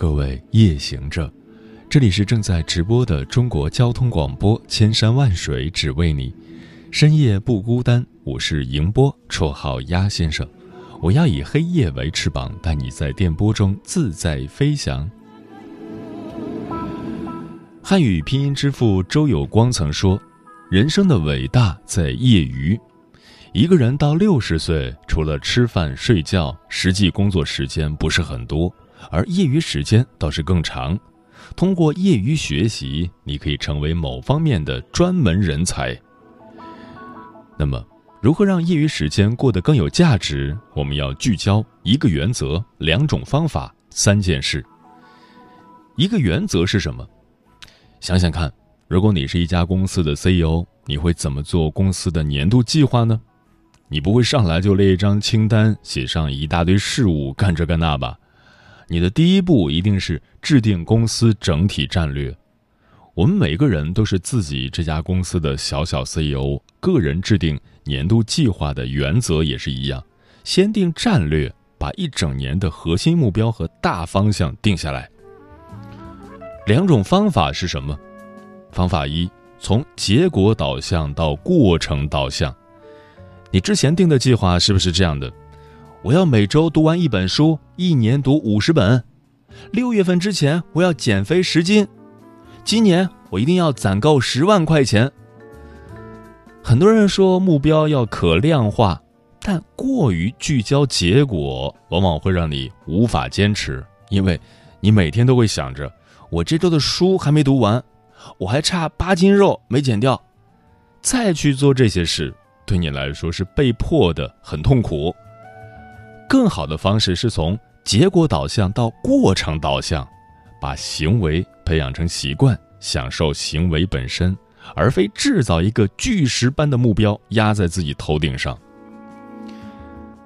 各位夜行者，这里是正在直播的中国交通广播，千山万水只为你，深夜不孤单。我是迎波，绰号鸭先生。我要以黑夜为翅膀，带你在电波中自在飞翔。汉语拼音之父周有光曾说：“人生的伟大在业余。一个人到六十岁，除了吃饭睡觉，实际工作时间不是很多。”而业余时间倒是更长，通过业余学习，你可以成为某方面的专门人才。那么，如何让业余时间过得更有价值？我们要聚焦一个原则、两种方法、三件事。一个原则是什么？想想看，如果你是一家公司的 CEO，你会怎么做公司的年度计划呢？你不会上来就列一张清单，写上一大堆事务，干这干那吧？你的第一步一定是制定公司整体战略。我们每个人都是自己这家公司的小小 CEO，个人制定年度计划的原则也是一样：先定战略，把一整年的核心目标和大方向定下来。两种方法是什么？方法一，从结果导向到过程导向。你之前定的计划是不是这样的？我要每周读完一本书，一年读五十本。六月份之前我要减肥十斤，今年我一定要攒够十万块钱。很多人说目标要可量化，但过于聚焦结果，往往会让你无法坚持，因为你每天都会想着我这周的书还没读完，我还差八斤肉没减掉，再去做这些事，对你来说是被迫的，很痛苦。更好的方式是从结果导向到过程导向，把行为培养成习惯，享受行为本身，而非制造一个巨石般的目标压在自己头顶上。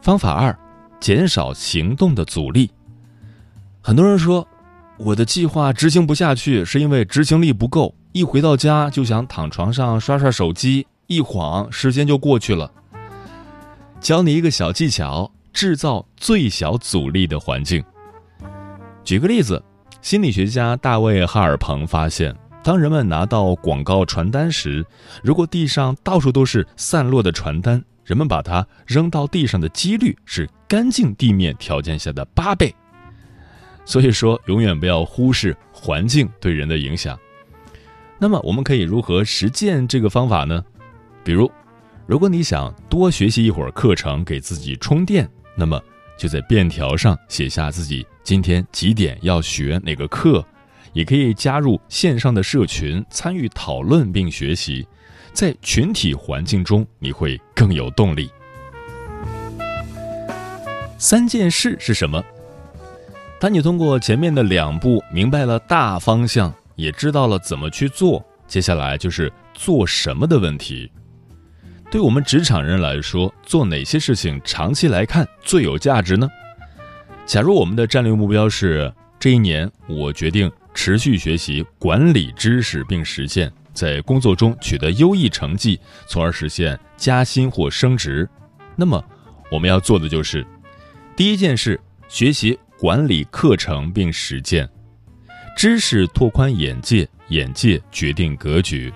方法二，减少行动的阻力。很多人说，我的计划执行不下去，是因为执行力不够，一回到家就想躺床上刷刷手机，一晃时间就过去了。教你一个小技巧。制造最小阻力的环境。举个例子，心理学家大卫·哈尔彭发现，当人们拿到广告传单时，如果地上到处都是散落的传单，人们把它扔到地上的几率是干净地面条件下的八倍。所以说，永远不要忽视环境对人的影响。那么，我们可以如何实践这个方法呢？比如，如果你想多学习一会儿课程，给自己充电。那么，就在便条上写下自己今天几点要学哪个课，也可以加入线上的社群参与讨论并学习，在群体环境中你会更有动力。三件事是什么？当你通过前面的两步明白了大方向，也知道了怎么去做，接下来就是做什么的问题。对我们职场人来说，做哪些事情长期来看最有价值呢？假如我们的战略目标是这一年我决定持续学习管理知识并实践，在工作中取得优异成绩，从而实现加薪或升职，那么我们要做的就是：第一件事，学习管理课程并实践，知识拓宽眼界，眼界决定格局。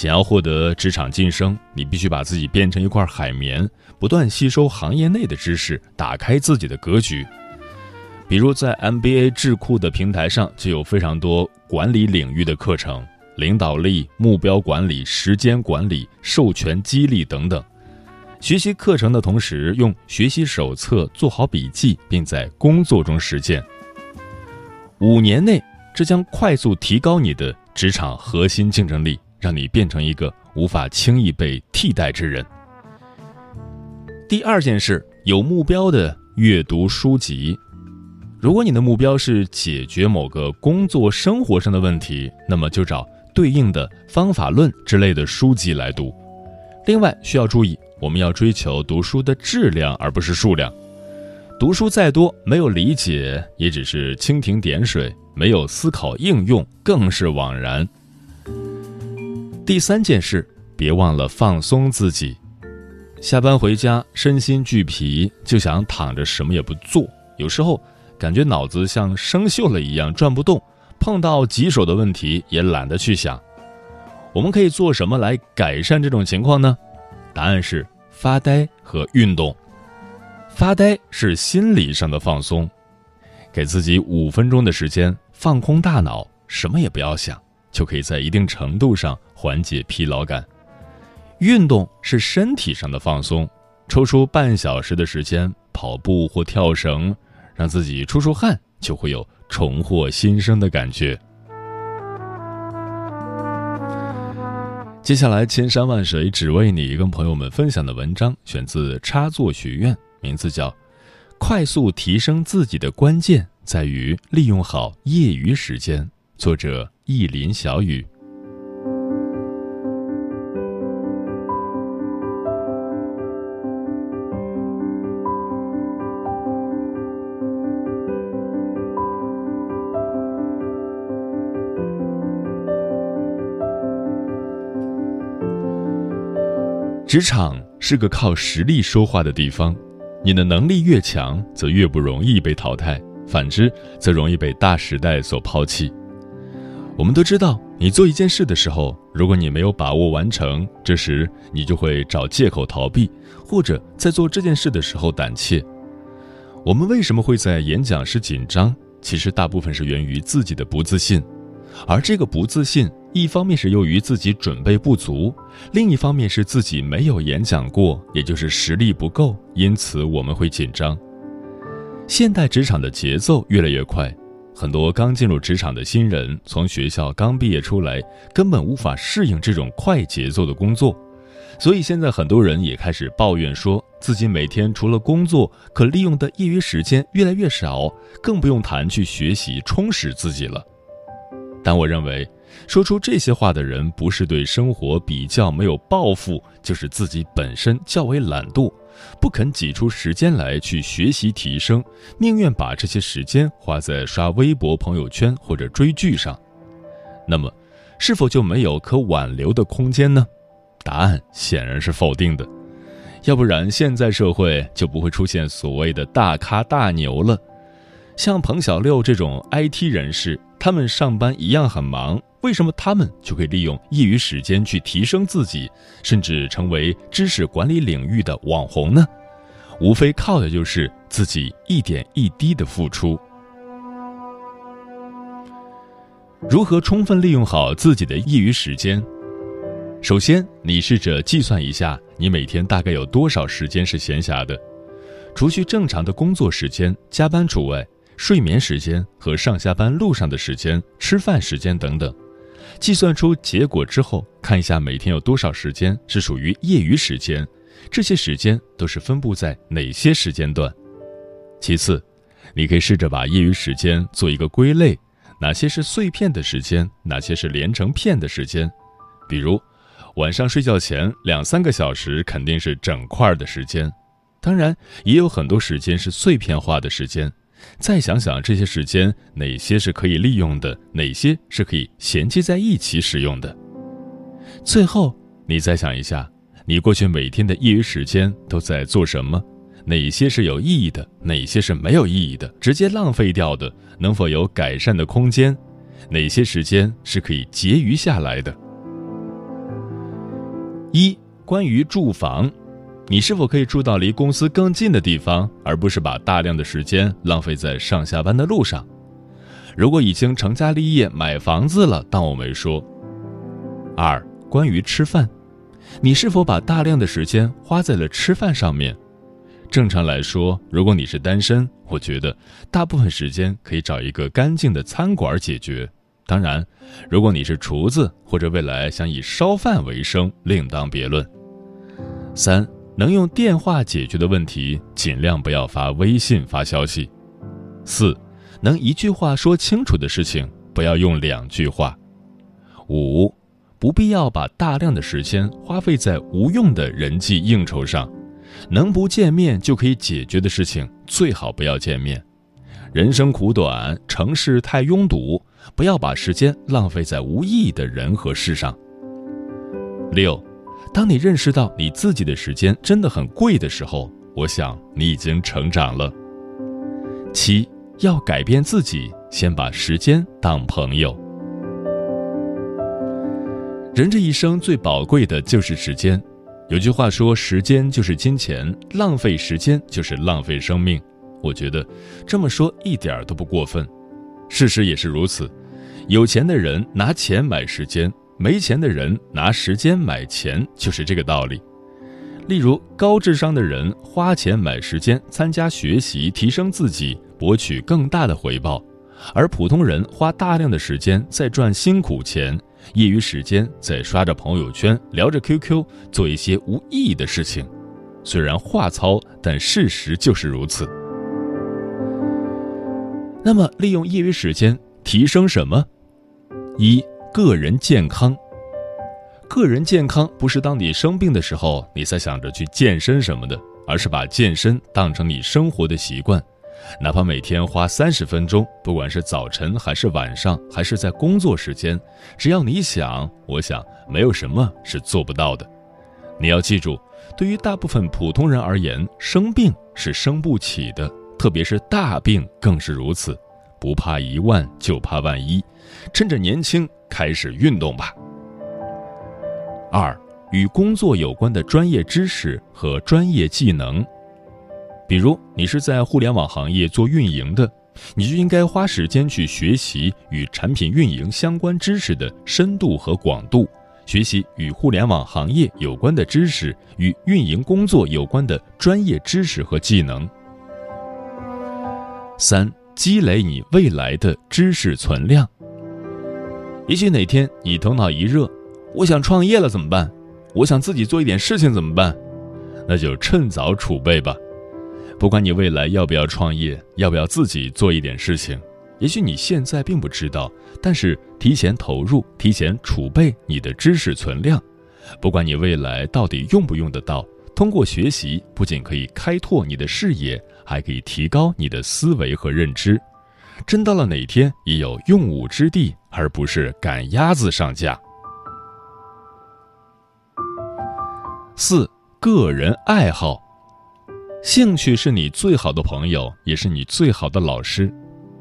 想要获得职场晋升，你必须把自己变成一块海绵，不断吸收行业内的知识，打开自己的格局。比如在 MBA 智库的平台上，就有非常多管理领域的课程，领导力、目标管理、时间管理、授权激励等等。学习课程的同时，用学习手册做好笔记，并在工作中实践。五年内，这将快速提高你的职场核心竞争力。让你变成一个无法轻易被替代之人。第二件事，有目标的阅读书籍。如果你的目标是解决某个工作生活上的问题，那么就找对应的方法论之类的书籍来读。另外需要注意，我们要追求读书的质量而不是数量。读书再多，没有理解也只是蜻蜓点水；没有思考应用，更是枉然。第三件事，别忘了放松自己。下班回家，身心俱疲，就想躺着什么也不做。有时候。感觉脑子像生锈了一样转不动，碰到棘手的问题也懒得去想。我们可以做什么来改善这种情况呢？答案是发呆和运动。发呆是心理上的放松，给自己五分钟的时间放空大脑，什么也不要想，就可以在一定程度上缓解疲劳感。运动是身体上的放松，抽出半小时的时间跑步或跳绳。让自己出出汗，就会有重获新生的感觉。接下来，千山万水只为你，跟朋友们分享的文章选自插座学院，名字叫《快速提升自己的关键在于利用好业余时间》，作者意林小雨。职场是个靠实力说话的地方，你的能力越强，则越不容易被淘汰；反之，则容易被大时代所抛弃。我们都知道，你做一件事的时候，如果你没有把握完成，这时你就会找借口逃避，或者在做这件事的时候胆怯。我们为什么会在演讲时紧张？其实大部分是源于自己的不自信，而这个不自信。一方面是由于自己准备不足，另一方面是自己没有演讲过，也就是实力不够，因此我们会紧张。现代职场的节奏越来越快，很多刚进入职场的新人从学校刚毕业出来，根本无法适应这种快节奏的工作，所以现在很多人也开始抱怨，说自己每天除了工作，可利用的业余时间越来越少，更不用谈去学习充实自己了。但我认为。说出这些话的人，不是对生活比较没有抱负，就是自己本身较为懒惰，不肯挤出时间来去学习提升，宁愿把这些时间花在刷微博、朋友圈或者追剧上。那么，是否就没有可挽留的空间呢？答案显然是否定的。要不然，现在社会就不会出现所谓的大咖大牛了。像彭小六这种 IT 人士，他们上班一样很忙。为什么他们就可以利用业余时间去提升自己，甚至成为知识管理领域的网红呢？无非靠的就是自己一点一滴的付出。如何充分利用好自己的业余时间？首先，你试着计算一下，你每天大概有多少时间是闲暇的，除去正常的工作时间、加班除外，睡眠时间和上下班路上的时间、吃饭时间等等。计算出结果之后，看一下每天有多少时间是属于业余时间，这些时间都是分布在哪些时间段？其次，你可以试着把业余时间做一个归类，哪些是碎片的时间，哪些是连成片的时间？比如，晚上睡觉前两三个小时肯定是整块的时间，当然也有很多时间是碎片化的时间。再想想这些时间，哪些是可以利用的，哪些是可以衔接在一起使用的。最后，你再想一下，你过去每天的业余时间都在做什么？哪些是有意义的，哪些是没有意义的，直接浪费掉的，能否有改善的空间？哪些时间是可以结余下来的？一、关于住房。你是否可以住到离公司更近的地方，而不是把大量的时间浪费在上下班的路上？如果已经成家立业买房子了，当我没说。二、关于吃饭，你是否把大量的时间花在了吃饭上面？正常来说，如果你是单身，我觉得大部分时间可以找一个干净的餐馆解决。当然，如果你是厨子或者未来想以烧饭为生，另当别论。三。能用电话解决的问题，尽量不要发微信发消息。四，能一句话说清楚的事情，不要用两句话。五，不必要把大量的时间花费在无用的人际应酬上，能不见面就可以解决的事情，最好不要见面。人生苦短，城市太拥堵，不要把时间浪费在无意义的人和事上。六，当你认识到你自己的时间真的很贵的时候，我想你已经成长了。七，要改变自己，先把时间当朋友。人这一生最宝贵的就是时间，有句话说：“时间就是金钱，浪费时间就是浪费生命。”我觉得这么说一点儿都不过分，事实也是如此。有钱的人拿钱买时间，没钱的人拿时间买钱，就是这个道理。例如，高智商的人花钱买时间参加学习，提升自己，博取更大的回报；而普通人花大量的时间在赚辛苦钱，业余时间在刷着朋友圈、聊着 QQ，做一些无意义的事情。虽然话糙，但事实就是如此。那么，利用业余时间提升什么？一、个人健康。个人健康不是当你生病的时候你才想着去健身什么的，而是把健身当成你生活的习惯，哪怕每天花三十分钟，不管是早晨还是晚上，还是在工作时间，只要你想，我想没有什么是做不到的。你要记住，对于大部分普通人而言，生病是生不起的。特别是大病更是如此，不怕一万就怕万一，趁着年轻开始运动吧。二，与工作有关的专业知识和专业技能，比如你是在互联网行业做运营的，你就应该花时间去学习与产品运营相关知识的深度和广度，学习与互联网行业有关的知识与运营工作有关的专业知识和技能。三、积累你未来的知识存量。也许哪天你头脑一热，我想创业了怎么办？我想自己做一点事情怎么办？那就趁早储备吧。不管你未来要不要创业，要不要自己做一点事情，也许你现在并不知道，但是提前投入、提前储备你的知识存量，不管你未来到底用不用得到。通过学习，不仅可以开拓你的视野，还可以提高你的思维和认知。真到了哪天也有用武之地，而不是赶鸭子上架。四个人爱好，兴趣是你最好的朋友，也是你最好的老师。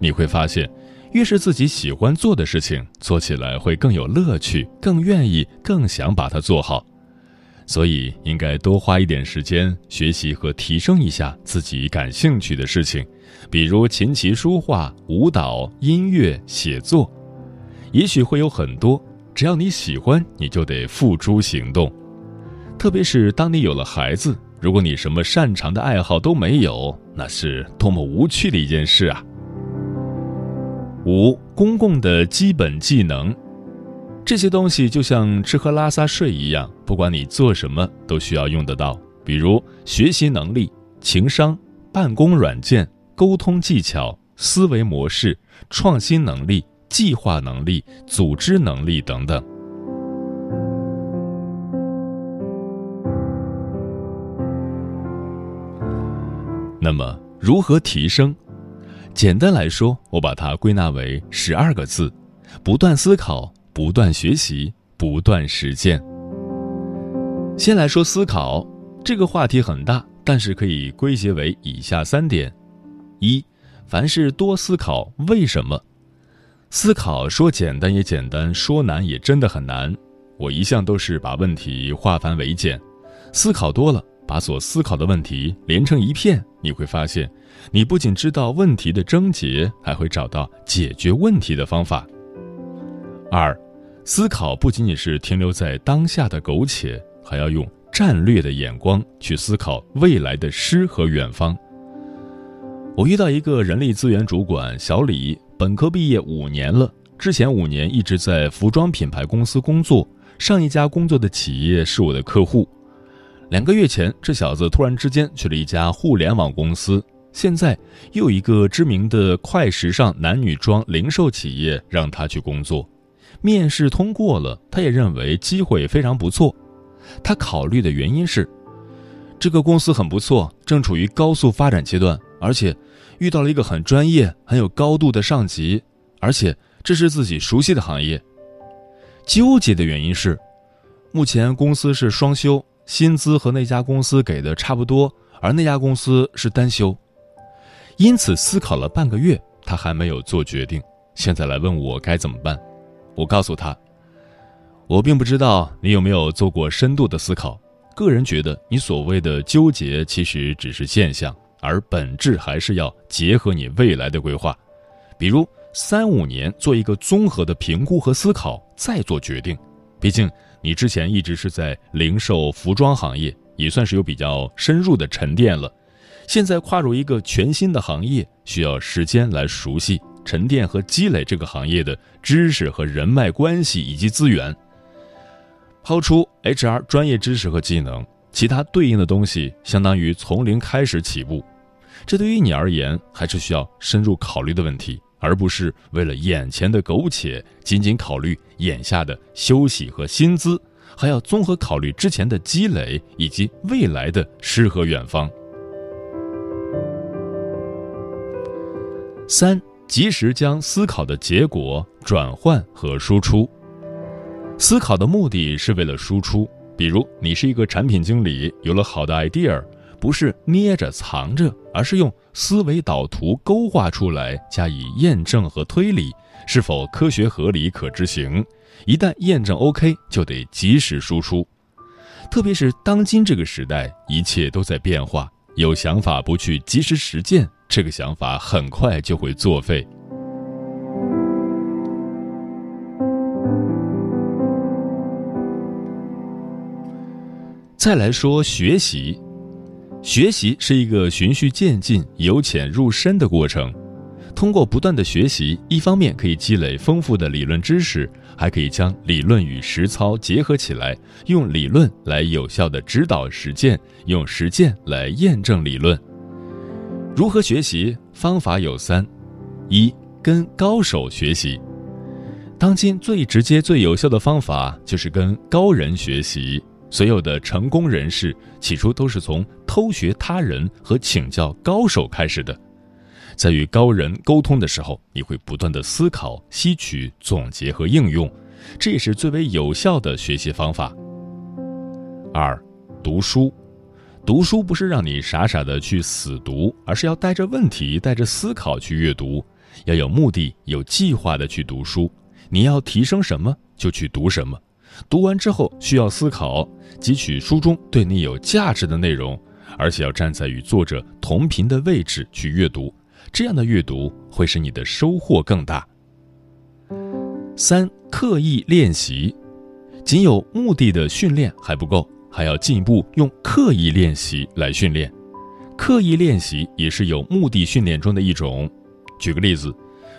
你会发现，越是自己喜欢做的事情，做起来会更有乐趣，更愿意，更想把它做好。所以，应该多花一点时间学习和提升一下自己感兴趣的事情，比如琴棋书画、舞蹈、音乐、写作。也许会有很多，只要你喜欢，你就得付诸行动。特别是当你有了孩子，如果你什么擅长的爱好都没有，那是多么无趣的一件事啊！五、公共的基本技能。这些东西就像吃喝拉撒睡一样，不管你做什么都需要用得到。比如学习能力、情商、办公软件、沟通技巧、思维模式、创新能力、计划能力、组织能力等等。那么，如何提升？简单来说，我把它归纳为十二个字：不断思考。不断学习，不断实践。先来说思考这个话题很大，但是可以归结为以下三点：一，凡事多思考为什么。思考说简单也简单，说难也真的很难。我一向都是把问题化繁为简，思考多了，把所思考的问题连成一片，你会发现，你不仅知道问题的症结，还会找到解决问题的方法。二。思考不仅仅是停留在当下的苟且，还要用战略的眼光去思考未来的诗和远方。我遇到一个人力资源主管小李，本科毕业五年了，之前五年一直在服装品牌公司工作，上一家工作的企业是我的客户。两个月前，这小子突然之间去了一家互联网公司，现在又一个知名的快时尚男女装零售企业让他去工作，面试通过了，他也认为机会非常不错。他考虑的原因是，这个公司很不错，正处于高速发展阶段，而且遇到了一个很专业、很有高度的上级，而且这是自己熟悉的行业。纠结的原因是，目前公司是双休，薪资和那家公司给的差不多，而那家公司是单休。因此，思考了半个月，他还没有做决定。现在来问我该怎么办？我告诉他，我并不知道你有没有做过深度的思考。个人觉得，你所谓的纠结其实只是现象，而本质还是要结合你未来的规划，比如三五年做一个综合的评估和思考，再做决定。毕竟你之前一直是在零售服装行业，也算是有比较深入的沉淀了。现在跨入一个全新的行业，需要时间来熟悉、沉淀和积累这个行业的知识和人脉关系以及资源。抛出 HR 专业知识和技能，其他对应的东西相当于从零开始起步。这对于你而言，还是需要深入考虑的问题，而不是为了眼前的苟且，仅仅考虑眼下的休息和薪资，还要综合考虑之前的积累以及未来的诗和远方。三，及时将思考的结果转换和输出。思考的目的是为了输出。比如，你是一个产品经理，有了好的 idea，不是捏着藏着，而是用思维导图勾画出来，加以验证和推理，是否科学合理可执行。一旦验证 OK，就得及时输出。特别是当今这个时代，一切都在变化，有想法不去及时实践。这个想法很快就会作废。再来说学习，学习是一个循序渐进、由浅入深的过程。通过不断的学习，一方面可以积累丰富的理论知识，还可以将理论与实操结合起来，用理论来有效的指导实践，用实践来验证理论。如何学习？方法有三：一、跟高手学习。当今最直接、最有效的方法就是跟高人学习。所有的成功人士起初都是从偷学他人和请教高手开始的。在与高人沟通的时候，你会不断的思考、吸取、总结和应用，这也是最为有效的学习方法。二、读书。读书不是让你傻傻的去死读，而是要带着问题、带着思考去阅读，要有目的、有计划的去读书。你要提升什么，就去读什么。读完之后需要思考，汲取书中对你有价值的内容，而且要站在与作者同频的位置去阅读。这样的阅读会使你的收获更大。三、刻意练习，仅有目的的训练还不够。还要进一步用刻意练习来训练，刻意练习也是有目的训练中的一种。举个例子，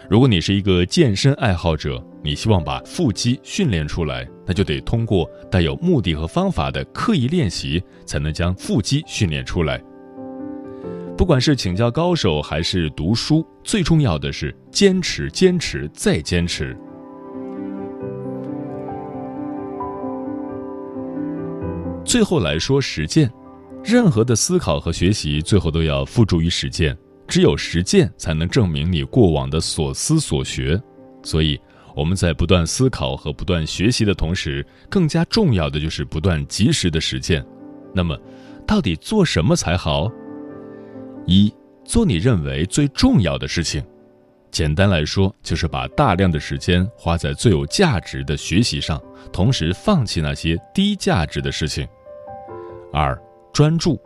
如果你是一个健身爱好者，你希望把腹肌训练出来，那就得通过带有目的和方法的刻意练习，才能将腹肌训练出来。不管是请教高手还是读书，最重要的是坚持、坚持再坚持。最后来说实践，任何的思考和学习最后都要付诸于实践，只有实践才能证明你过往的所思所学。所以我们在不断思考和不断学习的同时，更加重要的就是不断及时的实践。那么，到底做什么才好？一做你认为最重要的事情，简单来说就是把大量的时间花在最有价值的学习上，同时放弃那些低价值的事情。二，专注。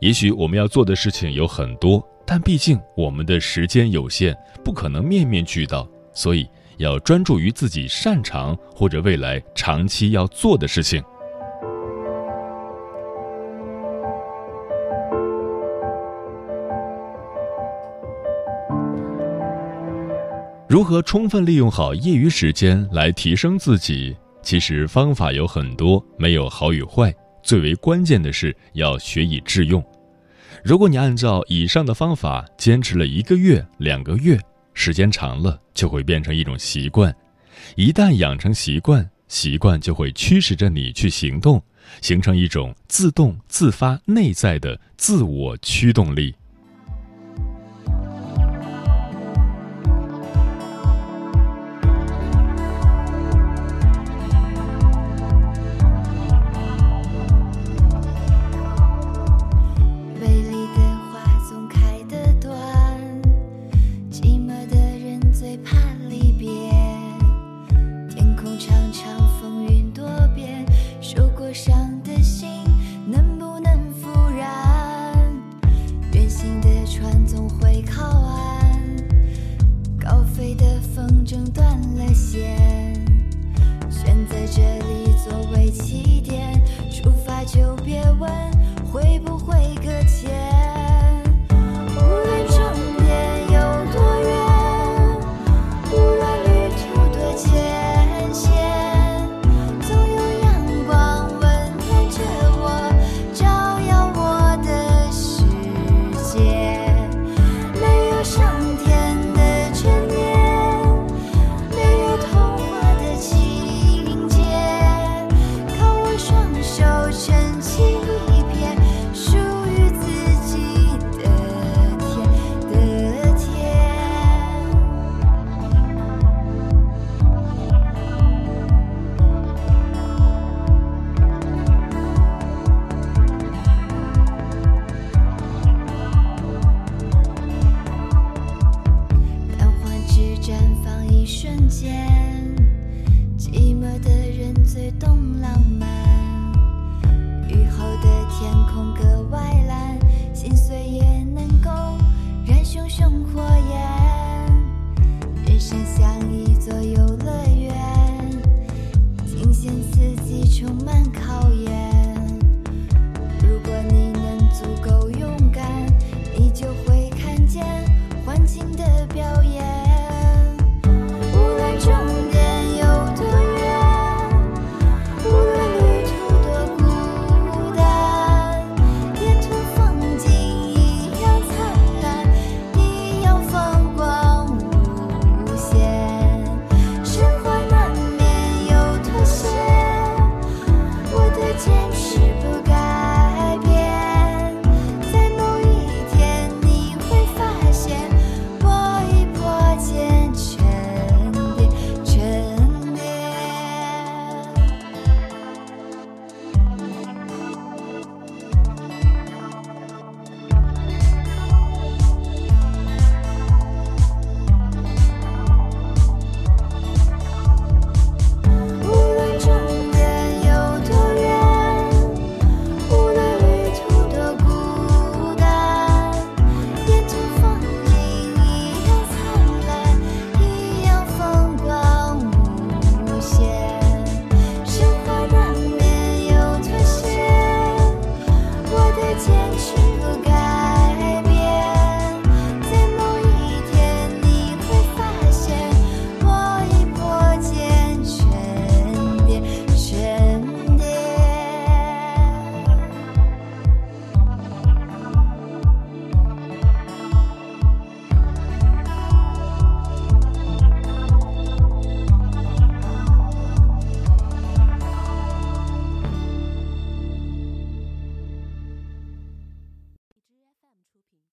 也许我们要做的事情有很多，但毕竟我们的时间有限，不可能面面俱到，所以要专注于自己擅长或者未来长期要做的事情。如何充分利用好业余时间来提升自己？其实方法有很多，没有好与坏。最为关键的是要学以致用。如果你按照以上的方法坚持了一个月、两个月，时间长了就会变成一种习惯。一旦养成习惯，习惯就会驱使着你去行动，形成一种自动自发内在的自我驱动力。